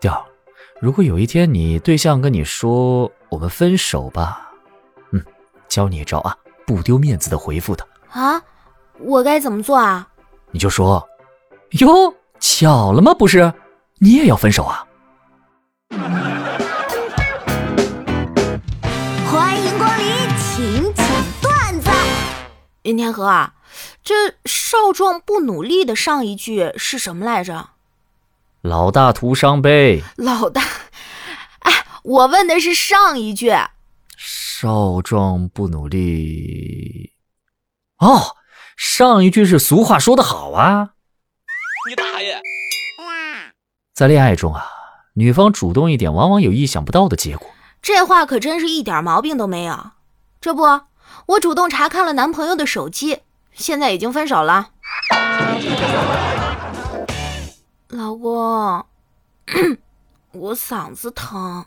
调，如果有一天你对象跟你说我们分手吧，嗯，教你一招啊，不丢面子的回复他啊，我该怎么做啊？你就说，哟，巧了吗？不是，你也要分手啊？欢迎光临请讲段子。云天河啊，这少壮不努力的上一句是什么来着？老大徒伤悲。老大，哎，我问的是上一句。少壮不努力。哦，上一句是俗话说得好啊。你大爷！在恋爱中啊，女方主动一点，往往有意想不到的结果。这话可真是一点毛病都没有。这不，我主动查看了男朋友的手机，现在已经分手了。老公，我嗓子疼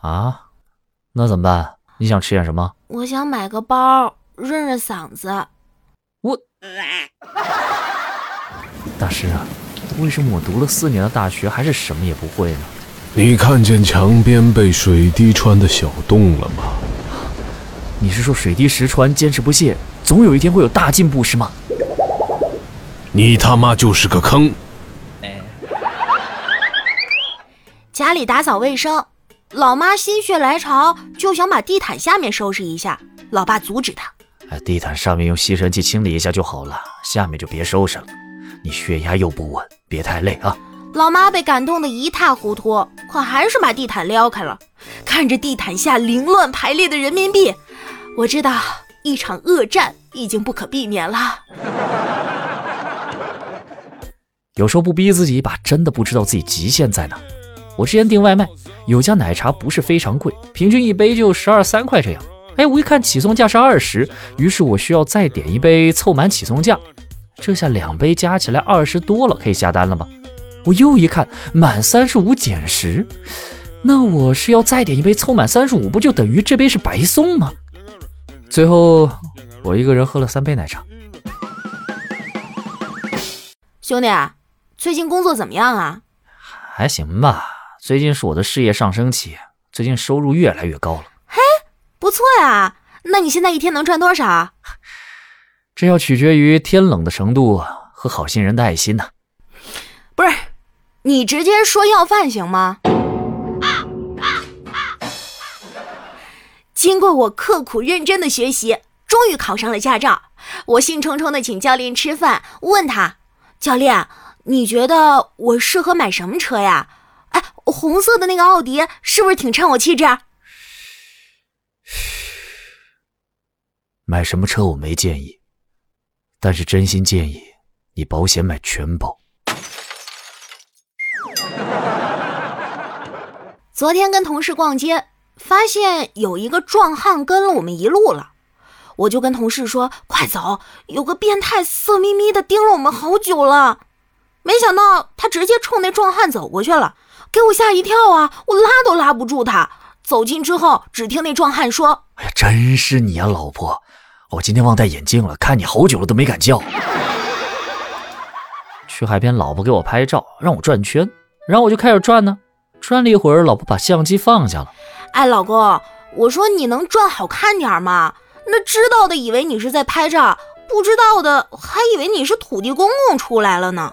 啊，那怎么办？你想吃点什么？我想买个包润润嗓子。我，大师啊，为什么我读了四年的大学还是什么也不会呢？你看见墙边被水滴穿的小洞了吗？你是说水滴石穿，坚持不懈，总有一天会有大进步是吗？你他妈就是个坑！家里打扫卫生，老妈心血来潮就想把地毯下面收拾一下，老爸阻止她。哎，地毯上面用吸尘器清理一下就好了，下面就别收拾了。你血压又不稳，别太累啊。老妈被感动得一塌糊涂，可还是把地毯撩开了。看着地毯下凌乱排列的人民币，我知道一场恶战已经不可避免了。有时候不逼自己一把，真的不知道自己极限在哪。我之前订外卖，有家奶茶不是非常贵，平均一杯就十二三块这样。哎，我一看起送价是二十，于是我需要再点一杯凑满起送价。这下两杯加起来二十多了，可以下单了吧？我又一看满三十五减十，那我是要再点一杯凑满三十五，不就等于这杯是白送吗？最后我一个人喝了三杯奶茶。兄弟，最近工作怎么样啊？还行吧。最近是我的事业上升期，最近收入越来越高了。嘿，不错呀！那你现在一天能赚多少？这要取决于天冷的程度和好心人的爱心呢。不是，你直接说要饭行吗？经过我刻苦认真的学习，终于考上了驾照。我兴冲冲的请教练吃饭，问他：“教练，你觉得我适合买什么车呀？”哎，红色的那个奥迪是不是挺衬我气质？买什么车我没建议，但是真心建议你保险买全保。昨天跟同事逛街，发现有一个壮汉跟了我们一路了，我就跟同事说：“快走，有个变态色眯眯的盯了我们好久了。”没想到他直接冲那壮汉走过去了。给我吓一跳啊！我拉都拉不住他。走近之后，只听那壮汉说：“哎呀，真是你啊，老婆！我今天忘戴眼镜了，看你好久了都没敢叫。”去海边，老婆给我拍照，让我转圈，然后我就开始转呢。转了一会儿，老婆把相机放下了。哎，老公，我说你能转好看点吗？那知道的以为你是在拍照，不知道的还以为你是土地公公出来了呢。